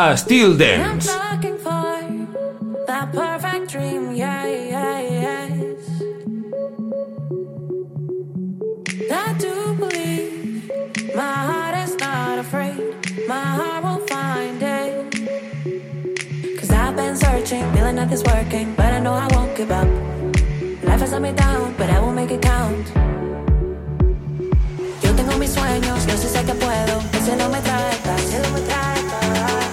I still dance. feeling nothing's working, but I know I won't give up. Life has let me down, but I will make it count. Yo tengo mis sueños, yo sé que puedo, que se no me tratas, si no me tratas.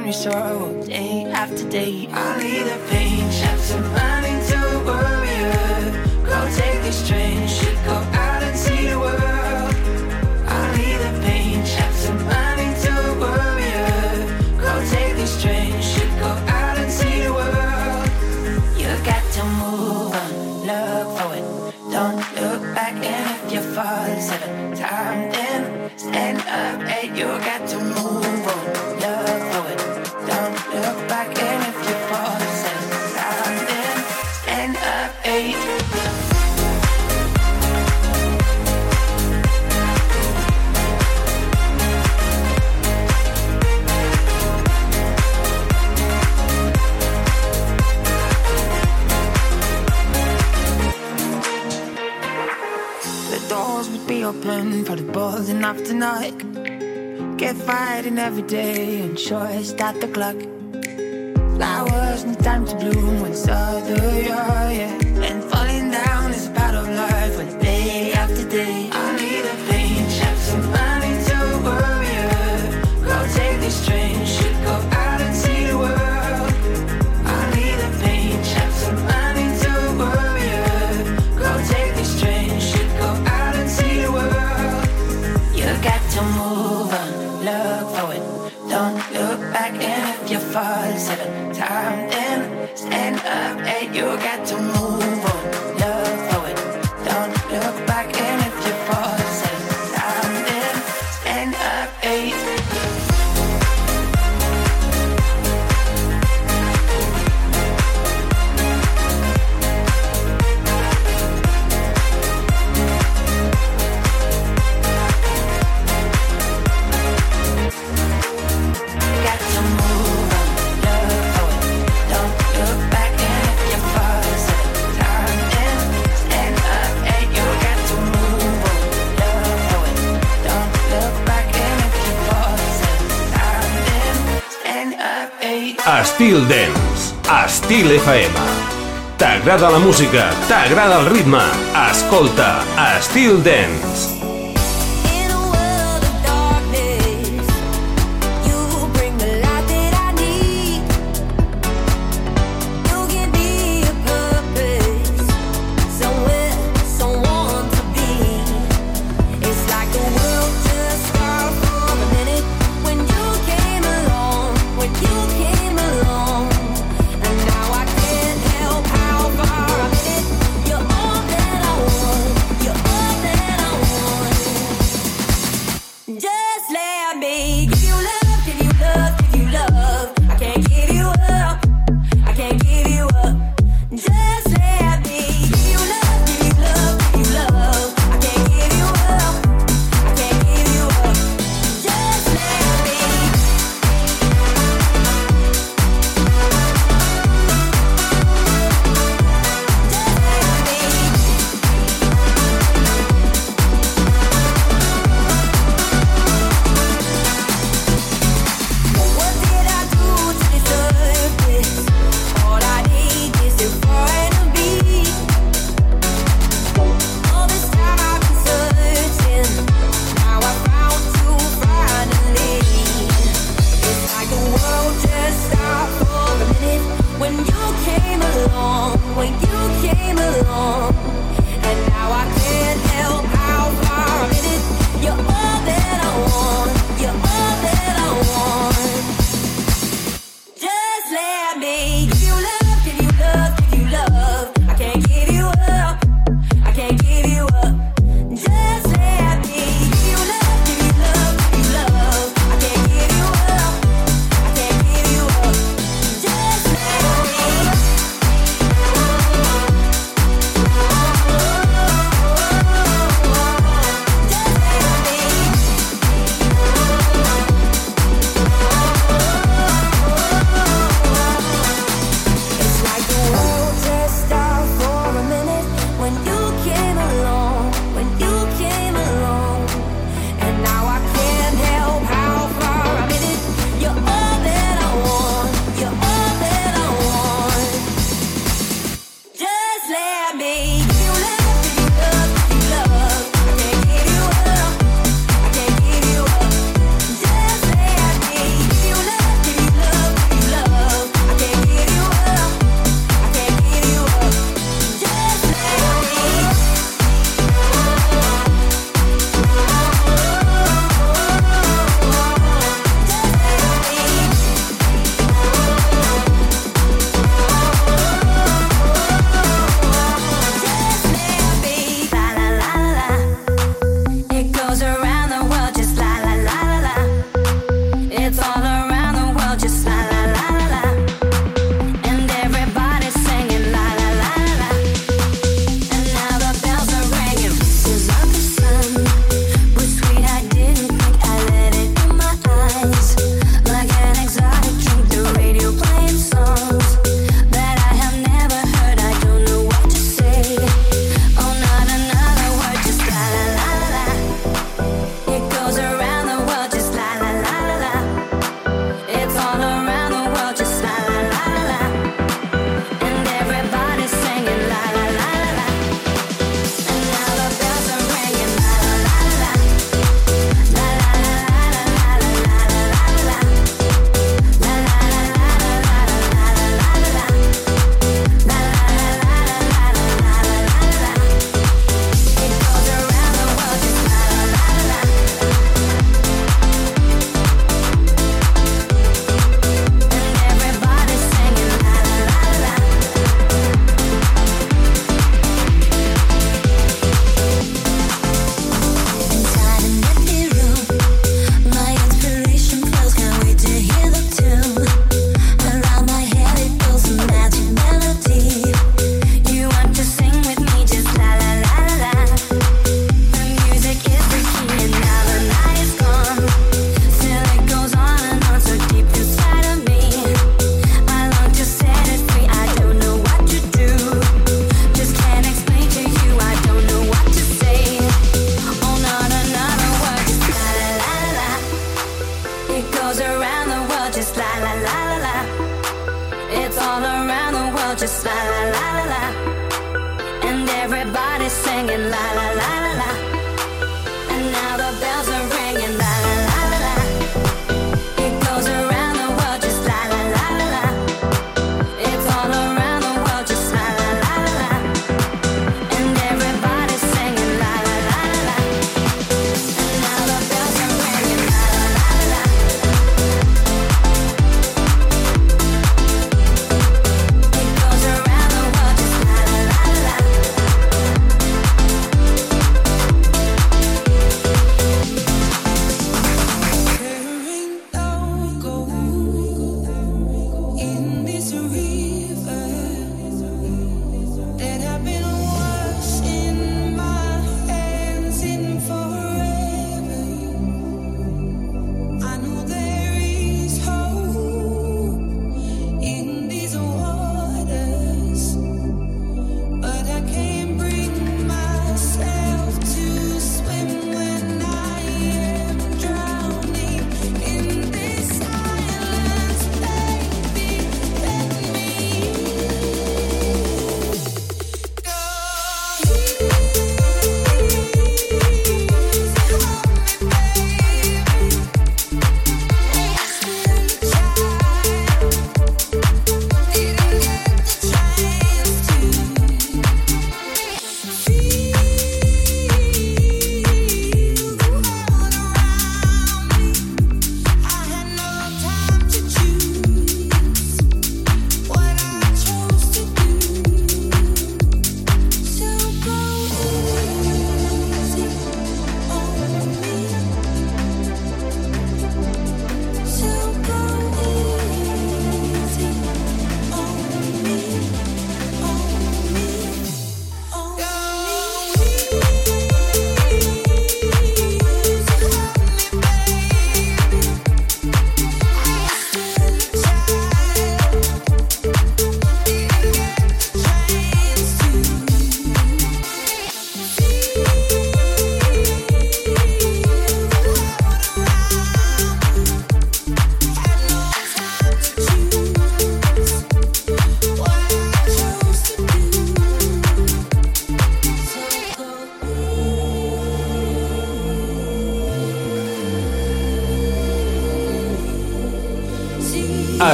find me so after knock. Get fighting every day and sure start the clock. Flowers, no time to bloom when it's other, yeah. Estil FM. T'agrada la música, t'agrada el ritme. Escolta, Estil Dance.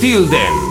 Styl Dance.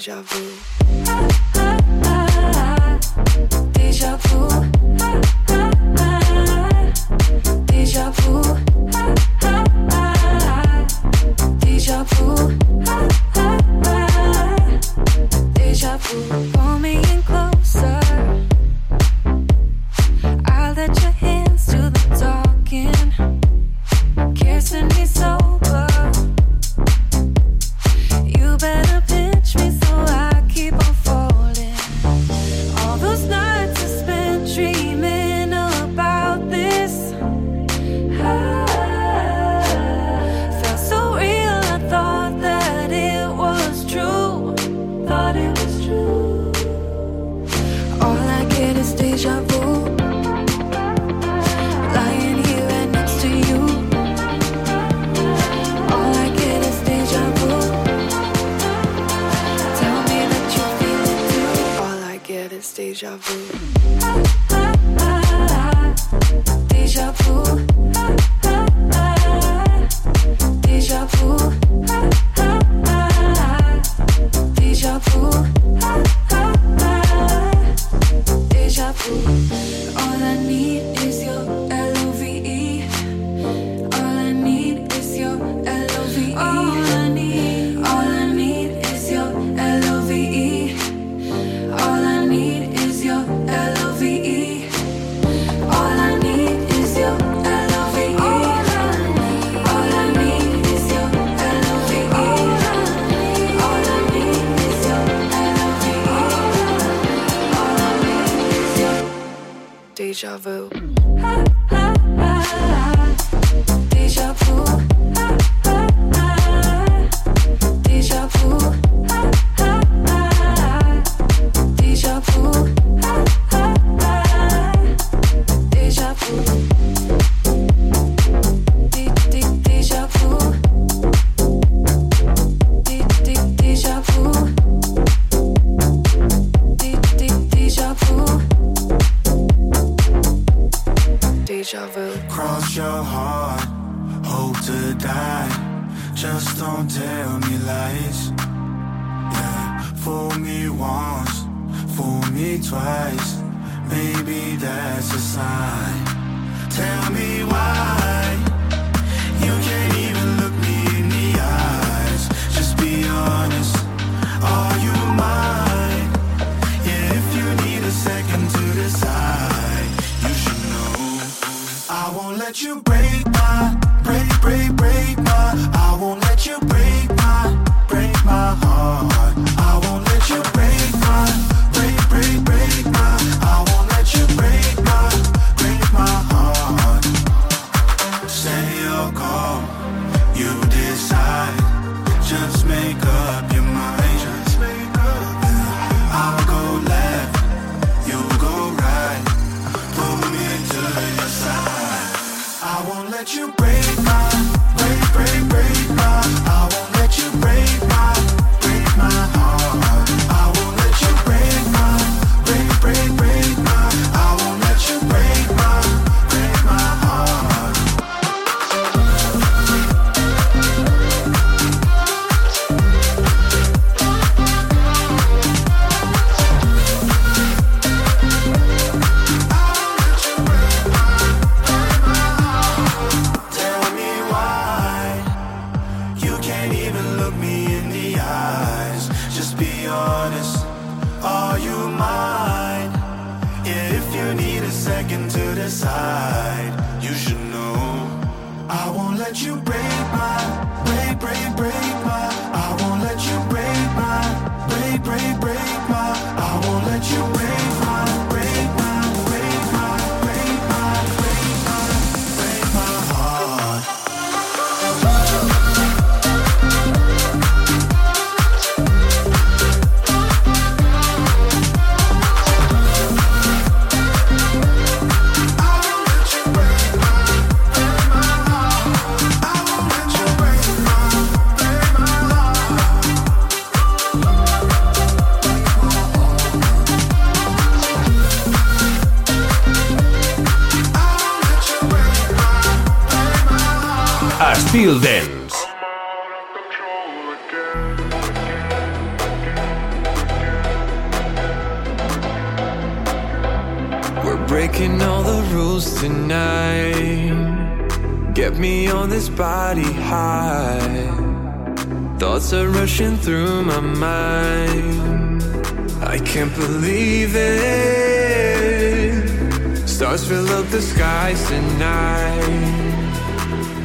Deja vu. Deja euh, vu. the skies tonight.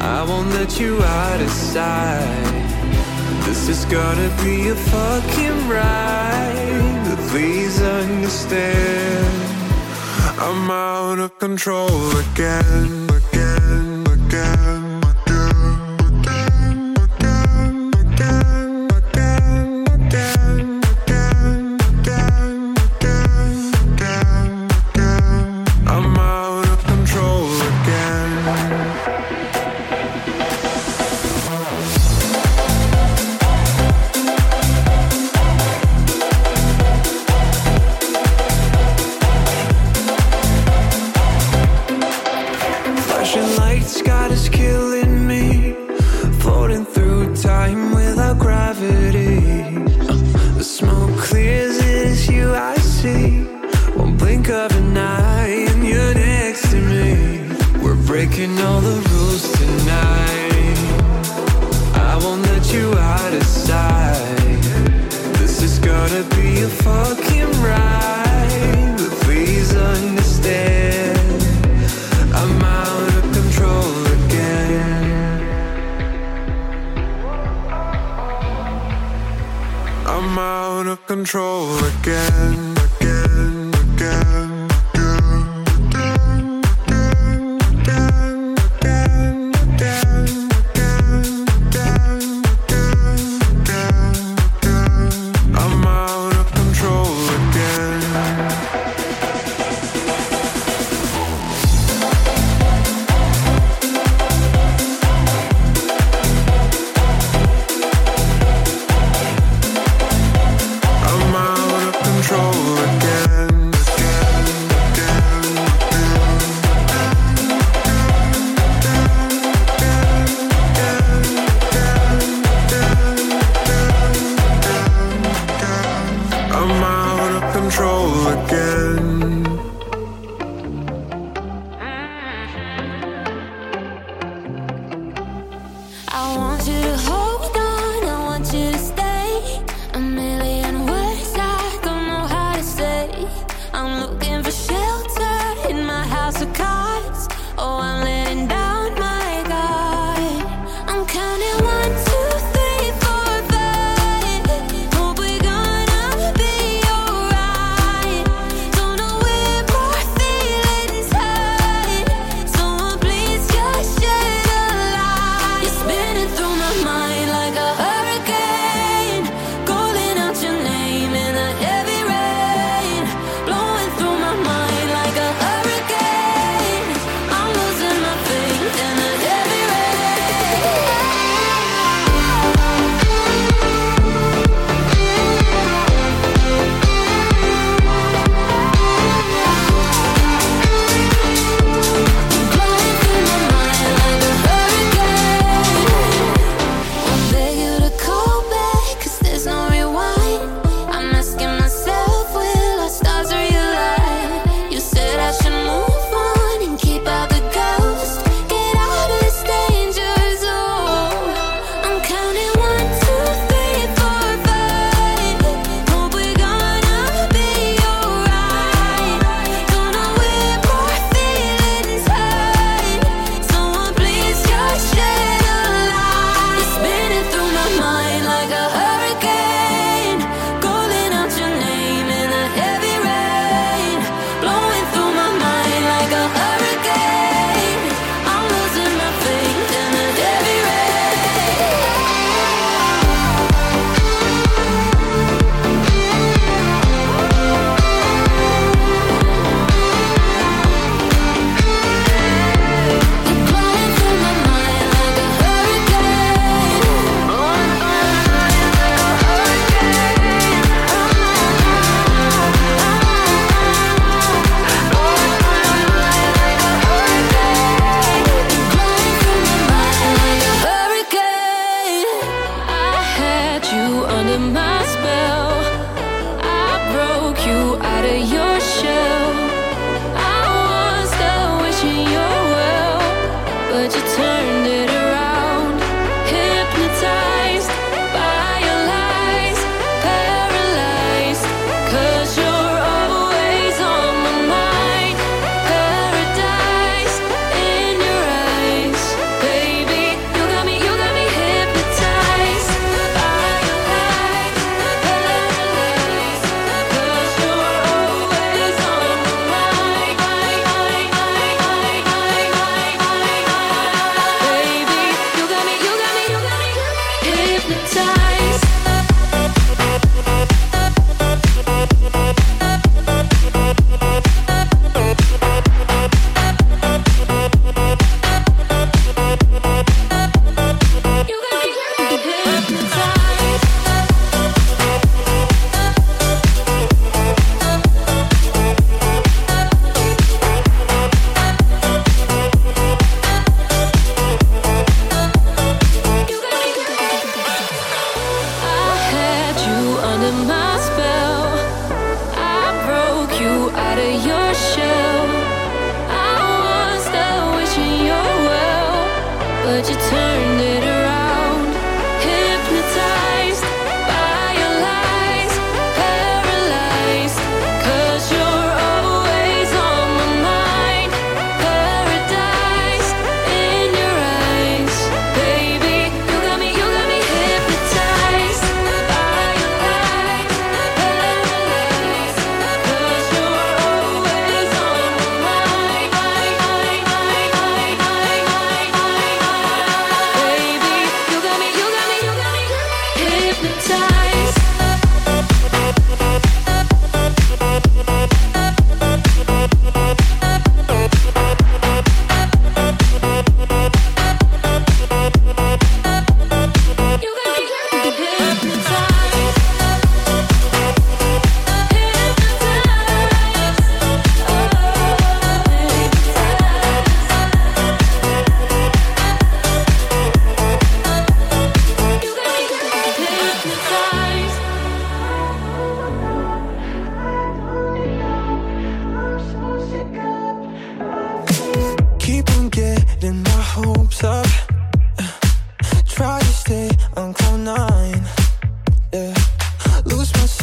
I won't let you out of sight. This is gonna be a fucking ride. Please understand, I'm out of control again.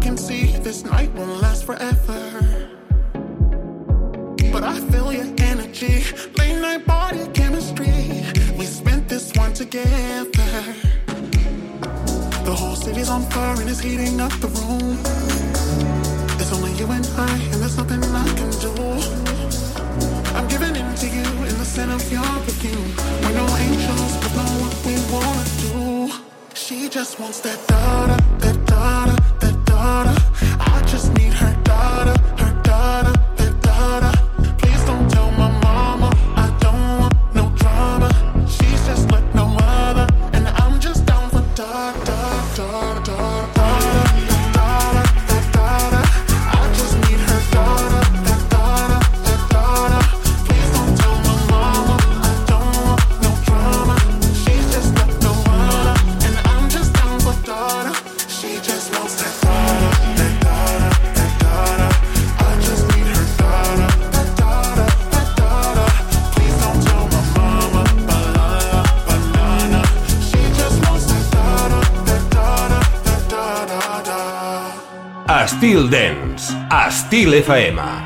can see this night won't last forever. But I feel your energy, late night body chemistry. We spent this one together. The whole city's on fire and it's heating up the room. It's only you and I, and there's nothing I can do. I'm giving in to you in the center of your perfume. We're no angels, but know what we wanna do. She just wants that daughter, that daughter daughter. I just need her daughter, her daughter. a Stile Faema.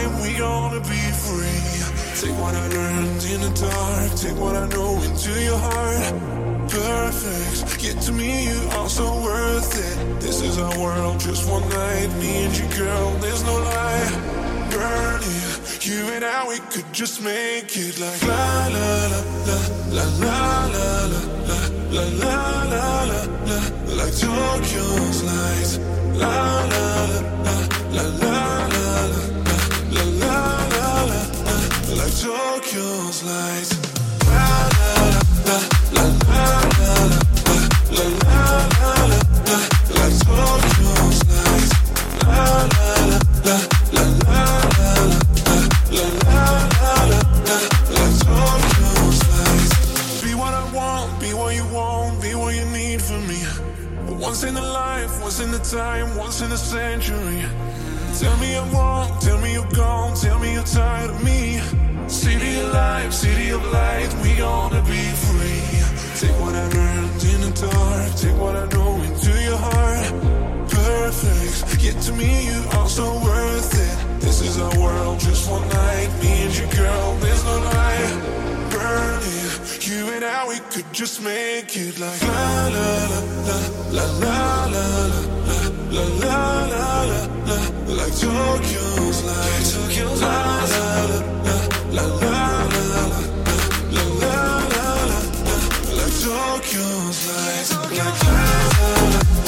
Time, we gonna be free. Take what I learned in the dark, take what I know into your heart. Perfect, get to me, you are so worth it. This is our world, just one night, me and you, girl, there's no lie. Burning, you and I, we could just make it like la la la la la la la la la la la la la like Tokyo's lights. La la la la la la la la la la la la like Tokyo's lights. La la la la la la la la la la la like Tokyo's lights. La la la la la la la la la la like Tokyo's lights. Be what I want, be what you want, be what you need from me. Once in a life, once in a time, once in a century. Tell me I'm wrong, tell me you're gone, tell me you're tired of me. City of life, city of light, we gonna be free. Take what I learned in the dark, take what I know into your heart. Perfect, get to me, you are so worth it. This is our world, just one night, me and you, girl, there's no lie. Burning, you and I, we could just make it like la la la la la la la la la la la like Tokyo's lights. Tokyo's la la la la la la la la la la like Tokyo's. Like la la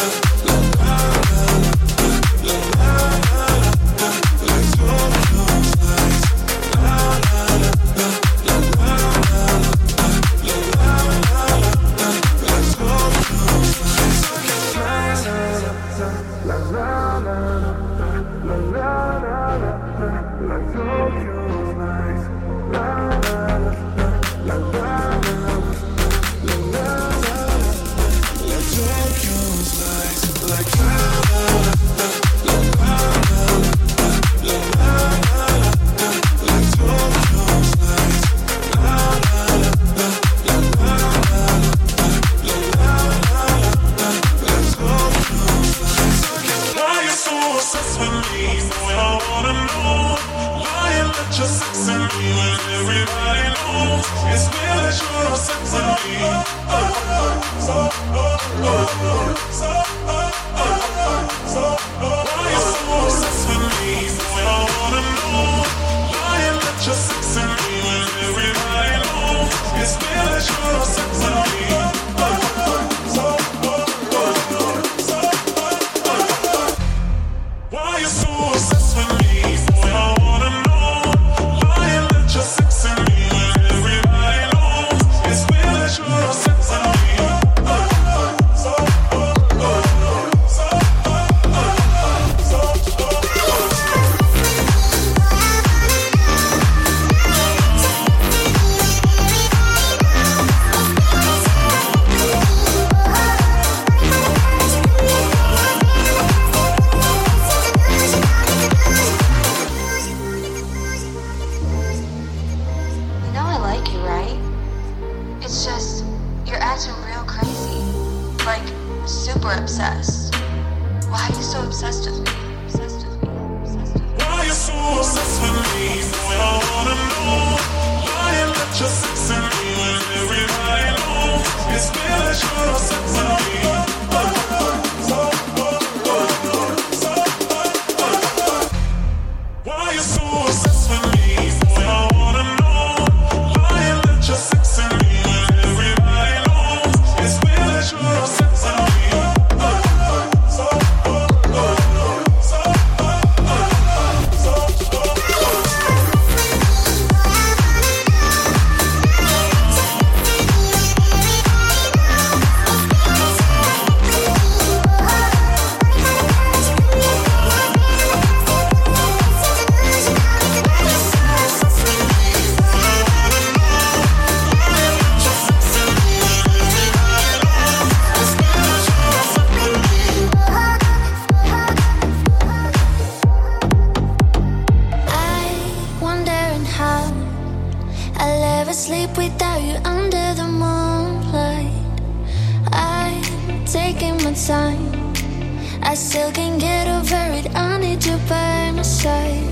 different time I still can't get over it, I need you by my side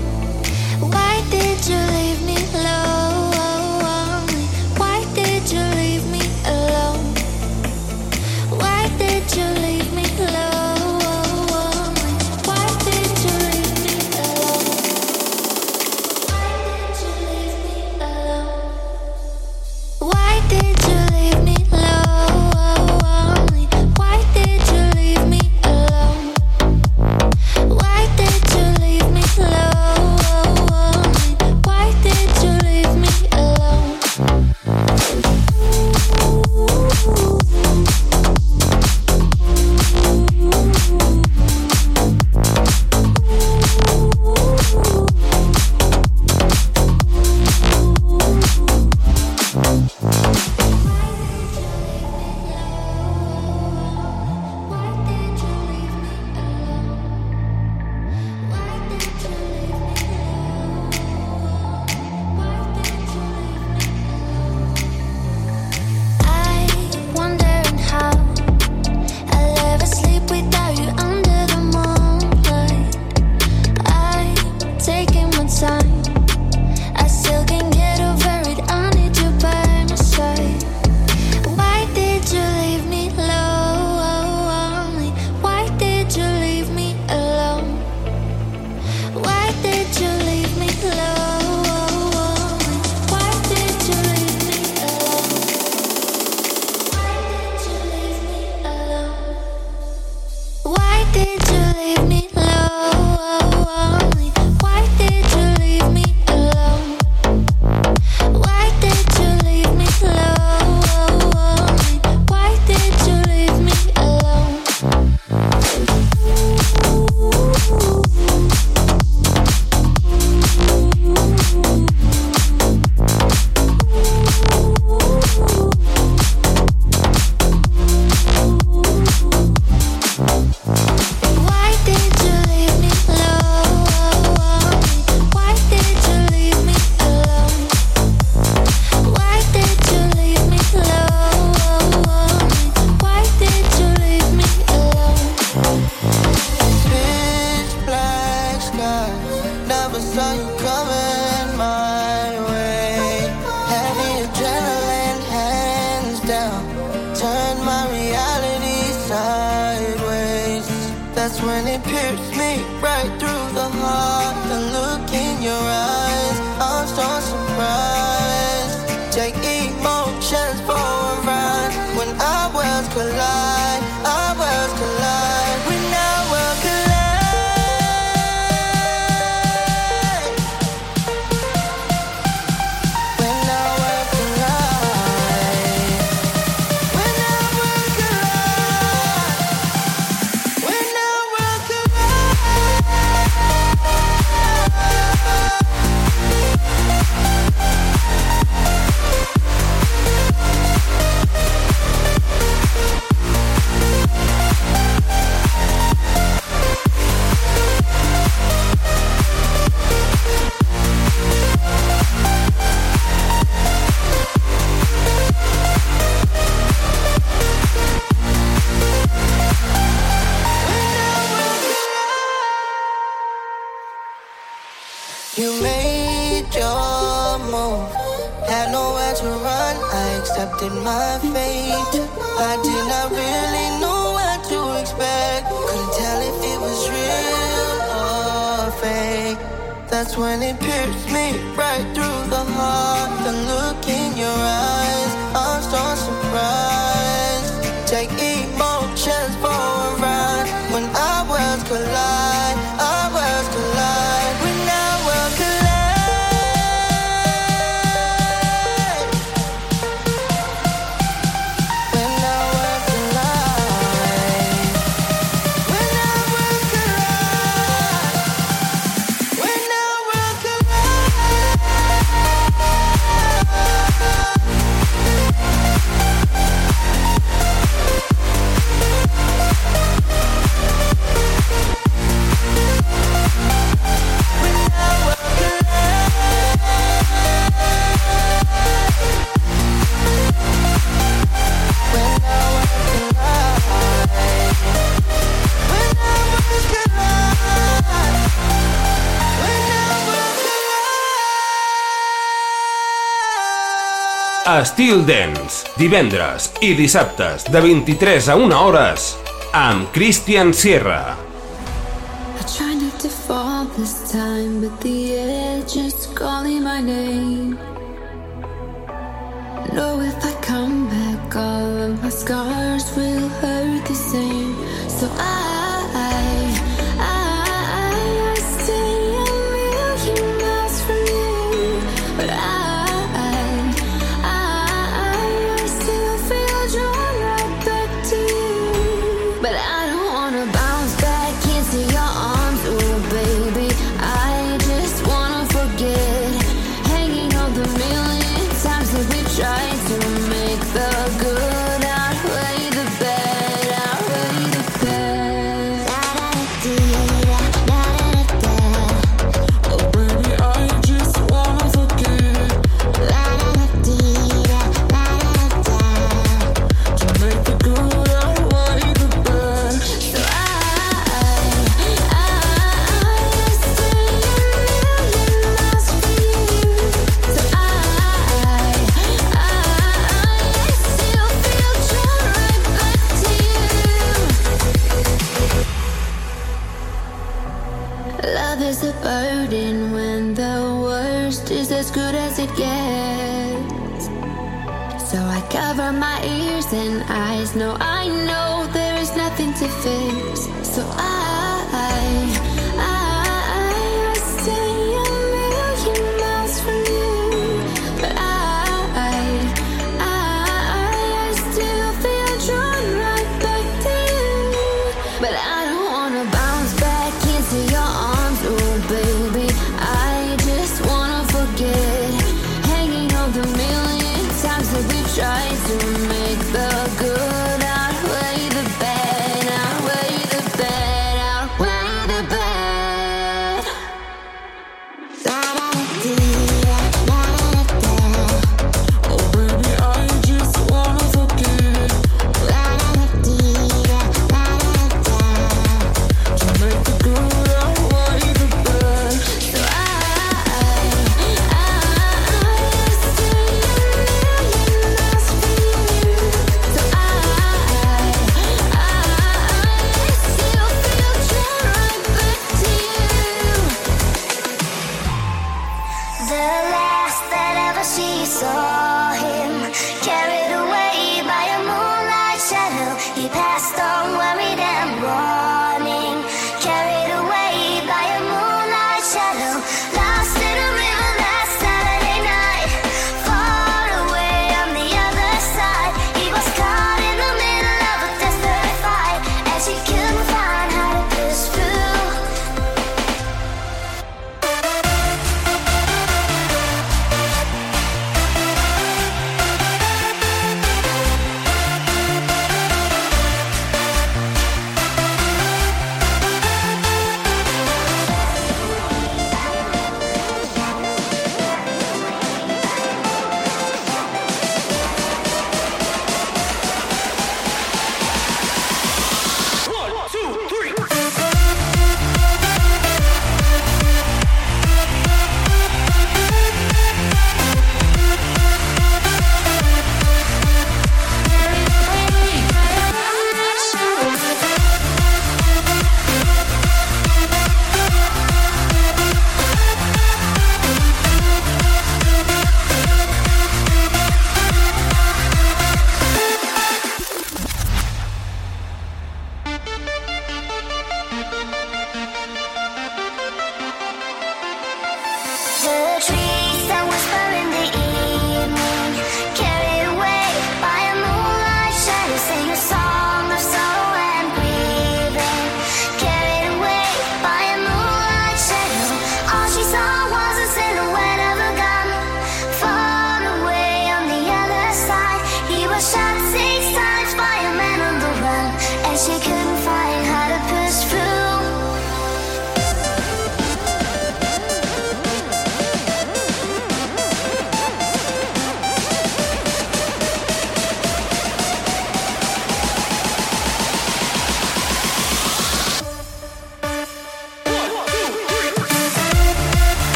Why did you leave me alone? accepted my fate. I did not really know what to expect. Couldn't tell if it was real or fake. That's when it. Estil Dance, divendres i dissabtes de 23 a 1 hores amb Christian Sierra. I try not to fall this time, but the edge is calling my name. No, if I come back, all of my scars will hurt the same. So I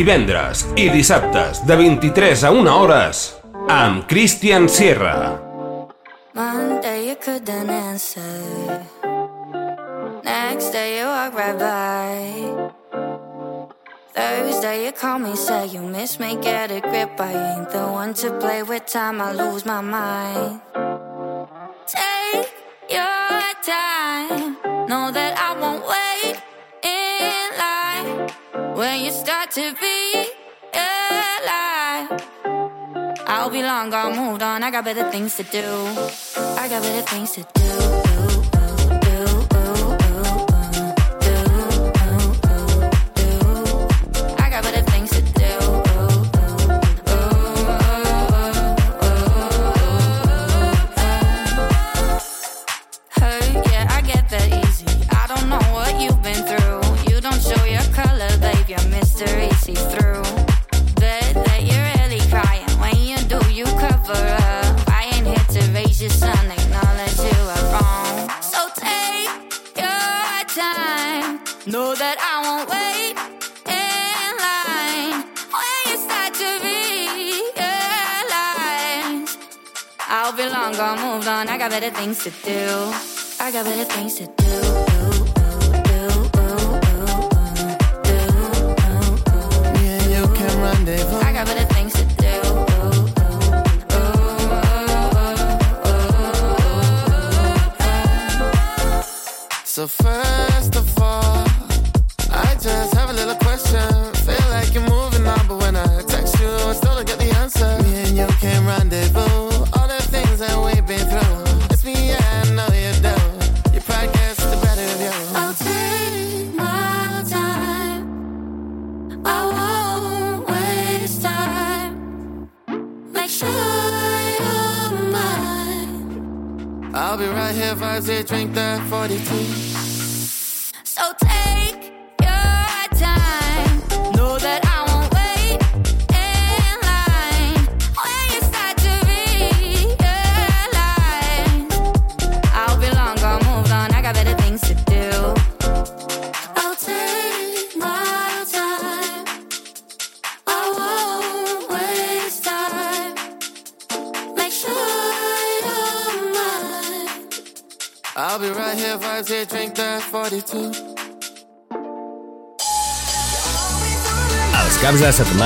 divendres i dissabtes de 23 a 1 hores amb Christian Sierra. Monday you couldn't answer. Next day you walk right by. Thursday you call me, say you miss me, get a grip. I ain't the one to play with time, I lose my mind. Take your time, know that I won't wait. When you start to be alive, I'll be long gone, moved on. I got better things to do. I got better things to do. won't be long, gone, moved on. I got better things to do. I got better things to do.